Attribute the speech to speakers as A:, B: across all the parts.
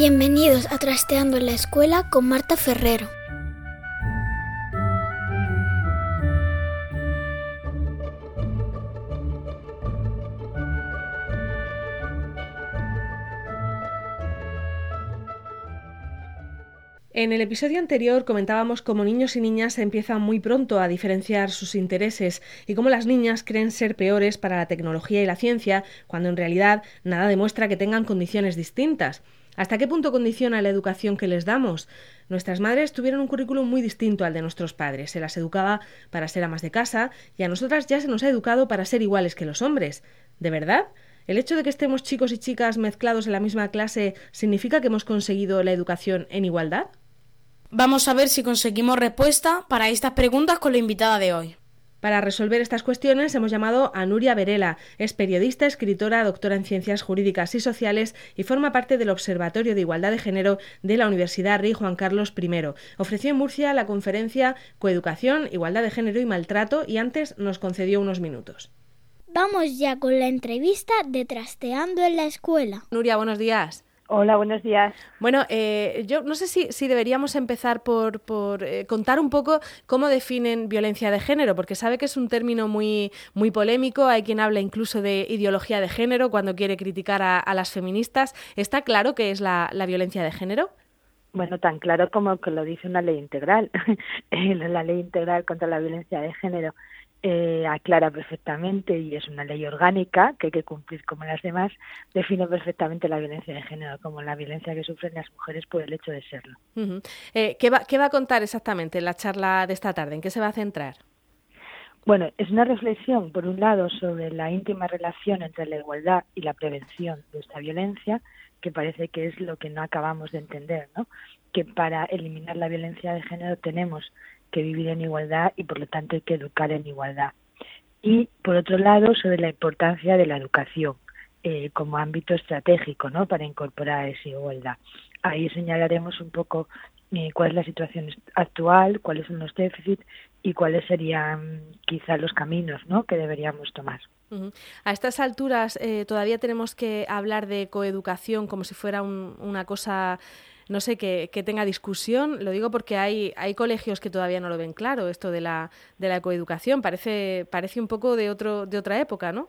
A: Bienvenidos a Trasteando en la Escuela con Marta Ferrero.
B: En el episodio anterior comentábamos cómo niños y niñas empiezan muy pronto a diferenciar sus intereses y cómo las niñas creen ser peores para la tecnología y la ciencia, cuando en realidad nada demuestra que tengan condiciones distintas. ¿Hasta qué punto condiciona la educación que les damos? Nuestras madres tuvieron un currículum muy distinto al de nuestros padres. Se las educaba para ser amas de casa y a nosotras ya se nos ha educado para ser iguales que los hombres. ¿De verdad? ¿El hecho de que estemos chicos y chicas mezclados en la misma clase significa que hemos conseguido la educación en igualdad?
C: Vamos a ver si conseguimos respuesta para estas preguntas con la invitada de hoy.
B: Para resolver estas cuestiones hemos llamado a Nuria Verela. Es periodista, escritora, doctora en Ciencias Jurídicas y Sociales y forma parte del Observatorio de Igualdad de Género de la Universidad Rey Juan Carlos I. Ofreció en Murcia la conferencia Coeducación, Igualdad de Género y Maltrato y antes nos concedió unos minutos.
A: Vamos ya con la entrevista de Trasteando en la Escuela.
B: Nuria, buenos días.
D: Hola, buenos días.
B: Bueno, eh, yo no sé si, si deberíamos empezar por, por eh, contar un poco cómo definen violencia de género, porque sabe que es un término muy, muy polémico, hay quien habla incluso de ideología de género cuando quiere criticar a, a las feministas. ¿Está claro qué es la, la, violencia de género?
D: Bueno, tan claro como que lo dice una ley integral, la ley integral contra la violencia de género eh, aclara perfectamente y es una ley orgánica que hay que cumplir como las demás, define perfectamente la violencia de género como la violencia que sufren las mujeres por el hecho de serlo.
B: Uh -huh. eh, ¿qué, va, ¿Qué va a contar exactamente en la charla de esta tarde? ¿En qué se va a centrar?
D: Bueno, es una reflexión, por un lado, sobre la íntima relación entre la igualdad y la prevención de esta violencia, que parece que es lo que no acabamos de entender, ¿no? Que para eliminar la violencia de género tenemos que vivir en igualdad y por lo tanto hay que educar en igualdad. Y por otro lado, sobre la importancia de la educación eh, como ámbito estratégico ¿no? para incorporar esa igualdad. Ahí señalaremos un poco eh, cuál es la situación actual, cuáles son los déficits y cuáles serían quizá los caminos ¿no? que deberíamos tomar.
B: A estas alturas eh, todavía tenemos que hablar de coeducación como si fuera un, una cosa no sé, que, tenga discusión. Lo digo porque hay, hay colegios que todavía no lo ven claro, esto de la, de la coeducación. Parece, parece un poco de, otro, de otra época, ¿no?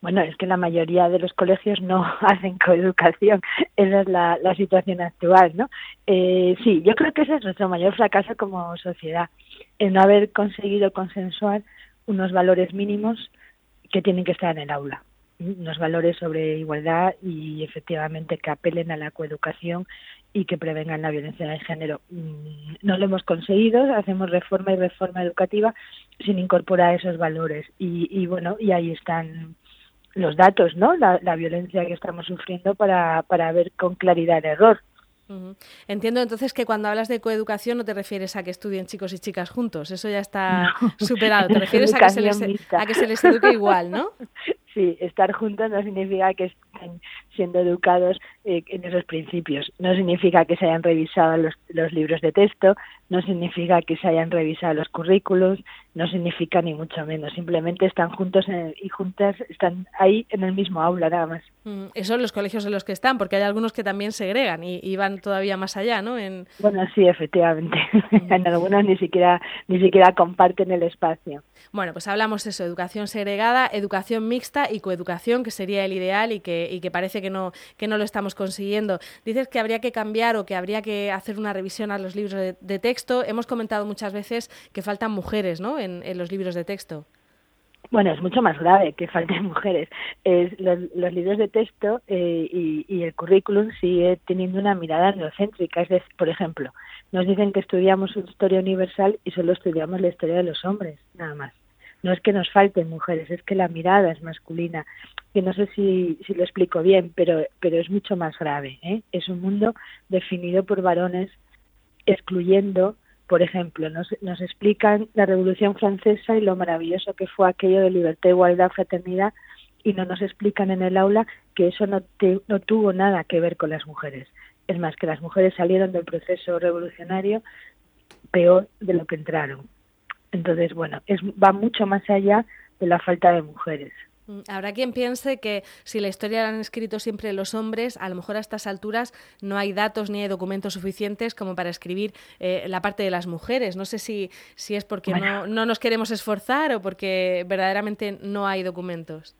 D: Bueno, es que la mayoría de los colegios no hacen coeducación. Esa es la, la situación actual, ¿no? Eh, sí, yo creo que ese es nuestro mayor fracaso como sociedad, el no haber conseguido consensuar unos valores mínimos que tienen que estar en el aula unos valores sobre igualdad y efectivamente que apelen a la coeducación y que prevengan la violencia de género. No lo hemos conseguido, hacemos reforma y reforma educativa sin incorporar esos valores y, y bueno, y ahí están los datos, ¿no? La, la violencia que estamos sufriendo para, para ver con claridad el error.
B: Uh -huh. Entiendo entonces que cuando hablas de coeducación no te refieres a que estudien chicos y chicas juntos, eso ya está no. superado, te refieres a que, se les, a que se les eduque igual, ¿no?
D: Sí, estar juntos no significa que estén siendo educados eh, en esos principios, no significa que se hayan revisado los, los libros de texto, no significa que se hayan revisado los currículos, no significa ni mucho menos, simplemente están juntos en, y juntas, están ahí en el mismo aula nada más.
B: Mm, eso en los colegios en los que están, porque hay algunos que también segregan y, y van todavía más allá, ¿no? En...
D: Bueno, sí, efectivamente. Mm. en algunos ni siquiera ni siquiera comparten el espacio.
B: Bueno, pues hablamos de eso, educación segregada, educación mixta y coeducación, que sería el ideal y que, y que parece que no, que no lo estamos consiguiendo. Dices que habría que cambiar o que habría que hacer una revisión a los libros de, texto. Hemos comentado muchas veces que faltan mujeres, ¿no? En, en los libros de texto.
D: Bueno, es mucho más grave que falten mujeres. Es, los, libros de texto eh, y, el currículum sigue teniendo una mirada neocéntrica. Es decir, por ejemplo, nos dicen que estudiamos historia universal y solo estudiamos la historia de los hombres, nada más. No es que nos falten mujeres, es que la mirada es masculina. Que no sé si, si lo explico bien, pero, pero es mucho más grave. ¿eh? Es un mundo definido por varones excluyendo por ejemplo, nos, explican la Revolución Francesa y lo maravilloso que fue aquello de libertad, igualdad, fraternidad, y no nos explican en el aula que eso no, no tuvo nada que ver con las mujeres. Es más, que las mujeres salieron del proceso revolucionario peor de lo que entraron. Entonces, bueno, es, va mucho más allá de la falta de mujeres.
B: Mm, habrá quien piense que si la historia la han escrito siempre los hombres, a lo mejor a estas alturas no hay datos ni hay documentos suficientes como para escribir eh, la parte de las mujeres. No sé si, si es porque no, no nos queremos esforzar o porque verdaderamente no hay documentos.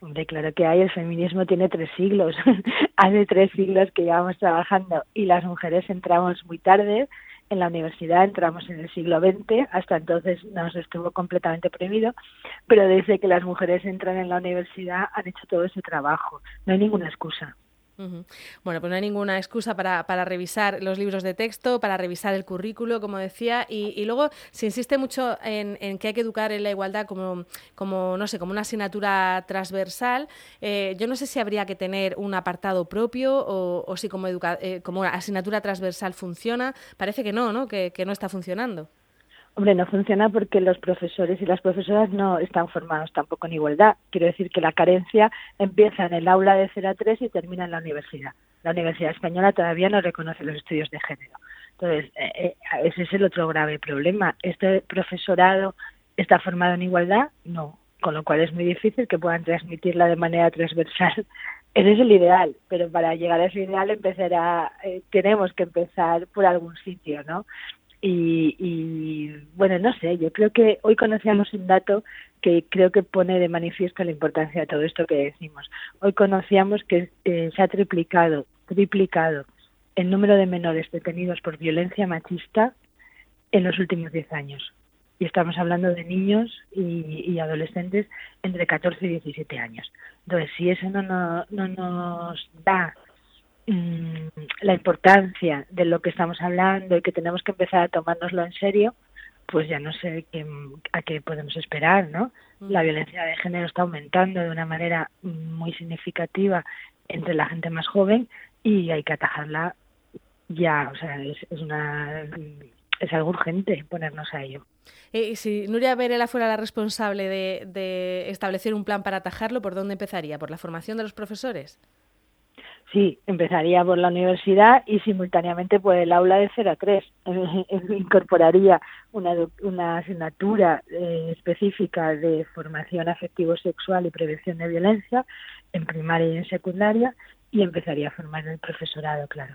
D: Hombre, claro que hay. El feminismo tiene tres siglos. Hace tres siglos que llevamos trabajando y las mujeres entramos muy tarde en la universidad entramos en el siglo XX, hasta entonces nos estuvo completamente prohibido, pero desde que las mujeres entran en la universidad han hecho todo ese trabajo. No hay ninguna excusa.
B: Bueno, pues no hay ninguna excusa para, para, revisar los libros de texto, para revisar el currículo, como decía, y, luego se insiste mucho en, que hay que educar en la igualdad como, como no sé, como una asignatura transversal. Eh, yo no sé si habría que tener un apartado propio o, si como, educa eh, como asignatura transversal funciona. Parece que no, ¿no? Que, que no está funcionando.
D: Hombre, no funciona porque los profesores y las profesoras no están formados tampoco en igualdad. Quiero decir que la carencia empieza en el aula de 0 a 3 y termina en la universidad. La Universidad Española todavía no reconoce los estudios de género. Entonces, eh, eh, ese es el otro grave problema. ¿Este profesorado está formado en igualdad? No. Con lo cual es muy difícil que puedan transmitirla de manera transversal. Ese es el ideal, pero para llegar a ese ideal empezará, eh, tenemos que empezar por algún sitio, ¿no? Y, bueno, no sé, yo creo que hoy conocíamos un dato que creo que pone de manifiesto la importancia de todo esto que decimos. Hoy conocíamos que eh, se ha triplicado, triplicado el número de menores detenidos por violencia machista en los últimos 10 años. Y estamos hablando de niños y, adolescentes entre 14 y 17 años. Entonces, si eso no, no, no nos da Mm, la importancia de lo que estamos hablando y que tenemos que empezar a tomárnoslo en serio, pues ya no sé qué, a qué podemos esperar, ¿no? La mm. violencia de género está aumentando de una manera muy significativa entre la gente más joven y hay que atajarla ya, o sea, es, es una es algo urgente ponernos a ello.
B: Eh, y si Nuria Verela fuera la responsable de, de establecer un plan para atajarlo, ¿por dónde empezaría? ¿Por la formación de los profesores?
D: Sí, empezaría por la universidad y simultáneamente por el aula de 0 a 3. Incorporaría una, una asignatura eh, específica de formación afectivo-sexual y prevención de violencia en primaria y en secundaria y empezaría a formar el profesorado, claro.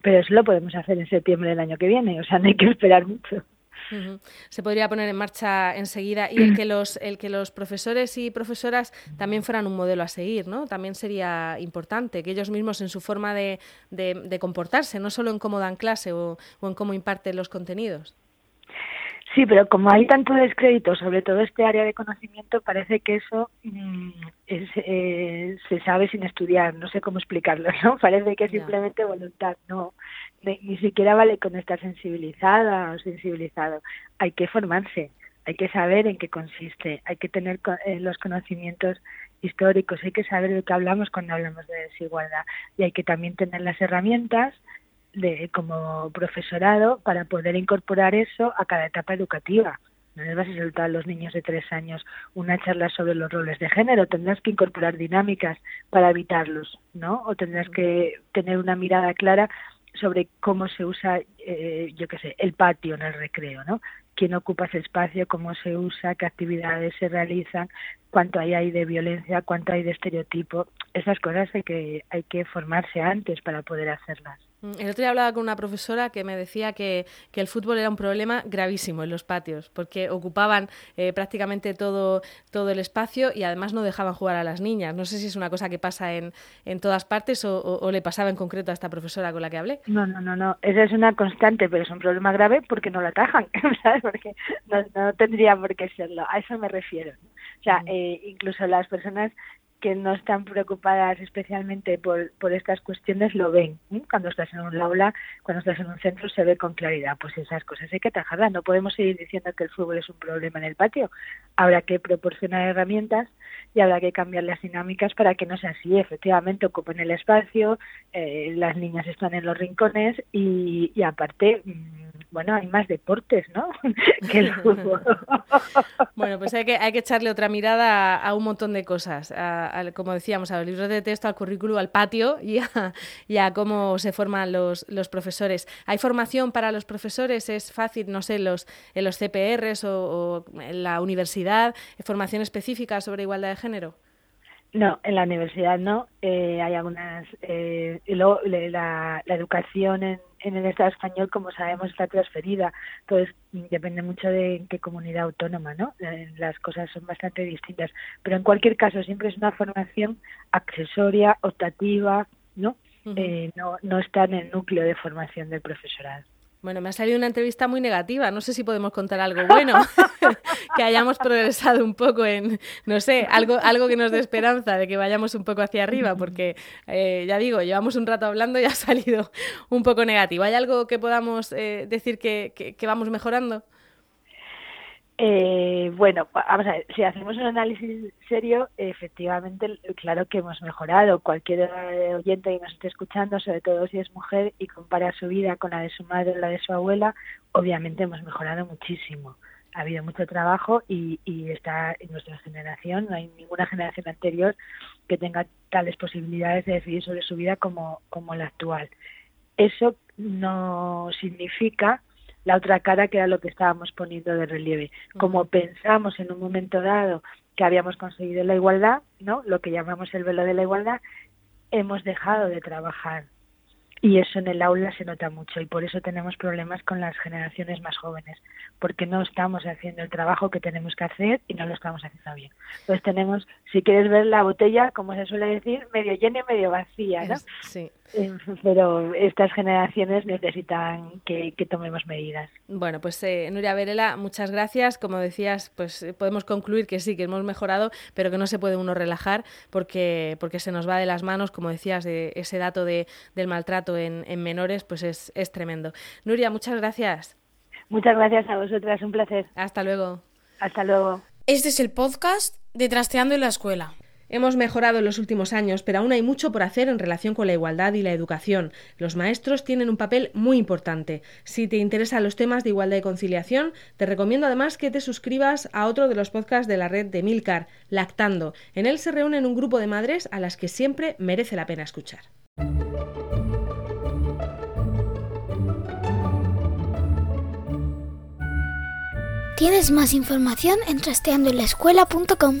D: Pero eso lo podemos hacer en septiembre del año que viene, o sea, no hay que esperar mucho.
B: Se podría poner en marcha enseguida y el que los el que los profesores y profesoras también fueran un modelo a seguir, ¿no? También sería importante que ellos mismos en su forma de, de, comportarse, no solo en cómo dan clase o, o en cómo imparten los contenidos.
D: Sí, pero como hay tanto descrédito sobre todo este área de conocimiento, parece que eso mm, eh, se sabe sin estudiar. No sé cómo explicarlo, ¿no? Parece que es simplemente voluntad. No, ni, siquiera vale con estar sensibilizada o sensibilizado. Hay que formarse, hay que saber en qué consiste, hay que tener eh, los conocimientos históricos, hay que saber de qué hablamos cuando hablamos de desigualdad y hay que también tener las herramientas de, como profesorado para poder incorporar eso a cada etapa educativa. No les vas a soltar a los niños de tres años una charla sobre los roles de género, tendrás que incorporar dinámicas para evitarlos, ¿no? O tendrás que tener una mirada clara sobre cómo se usa, eh, yo qué sé, el patio en el recreo, ¿no? Quién ocupa ese espacio, cómo se usa, qué actividades se realizan, cuánto hay de violencia, cuánto hay de estereotipo. Esas cosas hay que, hay que formarse antes para poder hacerlas.
B: Mm, el otro día hablaba con una profesora que me decía que, el fútbol era un problema gravísimo en los patios, porque ocupaban eh, prácticamente todo, todo el espacio y además no dejaban jugar a las niñas. No sé si es una cosa que pasa en, en todas partes o, le pasaba en concreto a esta profesora con la que hablé.
D: No, no, no, no. Esa es una constante, pero es un problema grave porque no la atajan, ¿sabes? Porque no, tendría por qué serlo. A eso me refiero. O sea, mm. eh, incluso las personas que no están preocupadas especialmente por, por estas cuestiones lo ven. Cuando estás en un aula, cuando estás en un centro, se ve con claridad. Pues esas cosas hay que atajarlas. No podemos seguir diciendo que el fútbol es un problema en el patio. Habrá que proporcionar herramientas y habrá que cambiar las dinámicas para que no sea así. Efectivamente, ocupen el espacio, eh, las niñas están en los rincones y, y aparte mm, bueno, hay más deportes, ¿no? que el fútbol.
B: bueno, pues hay que, hay que echarle otra mirada a, un montón de cosas, como decíamos, a los libros de texto, al currículo, al patio y a, cómo se forman los, los, profesores. ¿Hay formación para los profesores? ¿Es fácil, no sé, los, en los CPRs o, o en la universidad, formación específica sobre igualdad de género?
D: No, en la universidad no. Eh, hay algunas. Eh, y luego la, la educación en, en, el Estado español, como sabemos, está transferida. Entonces, depende mucho de qué comunidad autónoma, ¿no? Eh, las cosas son bastante distintas. Pero en cualquier caso, siempre es una formación accesoria, optativa, ¿no? eh, no, no está en el núcleo de formación del profesorado.
B: Bueno, me ha salido una entrevista muy negativa. No sé si podemos contar algo bueno, que hayamos progresado un poco en, no sé, algo, algo que nos dé esperanza de que vayamos un poco hacia arriba, porque eh, ya digo, llevamos un rato hablando y ha salido un poco negativo. ¿Hay algo que podamos eh, decir que, que vamos mejorando?
D: Eh, bueno, vamos a ver, si hacemos un análisis serio, efectivamente, claro que hemos mejorado. Cualquier eh, oyente que nos esté escuchando, sobre todo si es mujer y compara su vida con la de su madre o la de su abuela, obviamente hemos mejorado muchísimo. Ha habido mucho trabajo y, y está en nuestra generación, no hay ninguna generación anterior que tenga tales posibilidades de decidir sobre su vida como, como la actual. Eso no significa la otra cara que era lo que estábamos poniendo de relieve. Como pensamos en un momento dado que habíamos conseguido la igualdad, ¿no? Lo que llamamos el velo de la igualdad, hemos dejado de trabajar y eso en el aula se nota mucho y por eso tenemos problemas con las generaciones más jóvenes, porque no estamos haciendo el trabajo que tenemos que hacer y no lo estamos haciendo bien. Entonces tenemos, si quieres ver la botella, como se suele decir, medio llena y medio vacía, ¿no?
B: Sí.
D: Pero estas generaciones necesitan que, tomemos medidas.
B: Bueno, pues eh, Nuria Verela, muchas gracias. Como decías, pues eh, podemos concluir que sí, que hemos mejorado, pero que no se puede uno relajar porque, porque se nos va de las manos, como decías, de ese dato de, del maltrato en, menores, pues es, es tremendo. Nuria, muchas gracias.
D: Muchas gracias a vosotras, un placer.
B: Hasta luego.
D: Hasta luego.
C: Este es el podcast de Trasteando en la Escuela.
B: Hemos mejorado en los últimos años, pero aún hay mucho por hacer en relación con la igualdad y la educación. Los maestros tienen un papel muy importante. Si te interesan los temas de igualdad y conciliación, te recomiendo además que te suscribas a otro de los podcasts de la red de Milcar, Lactando. En él se reúnen un grupo de madres a las que siempre merece la pena escuchar.
A: Tienes más información en trasteandoenlaescuela.com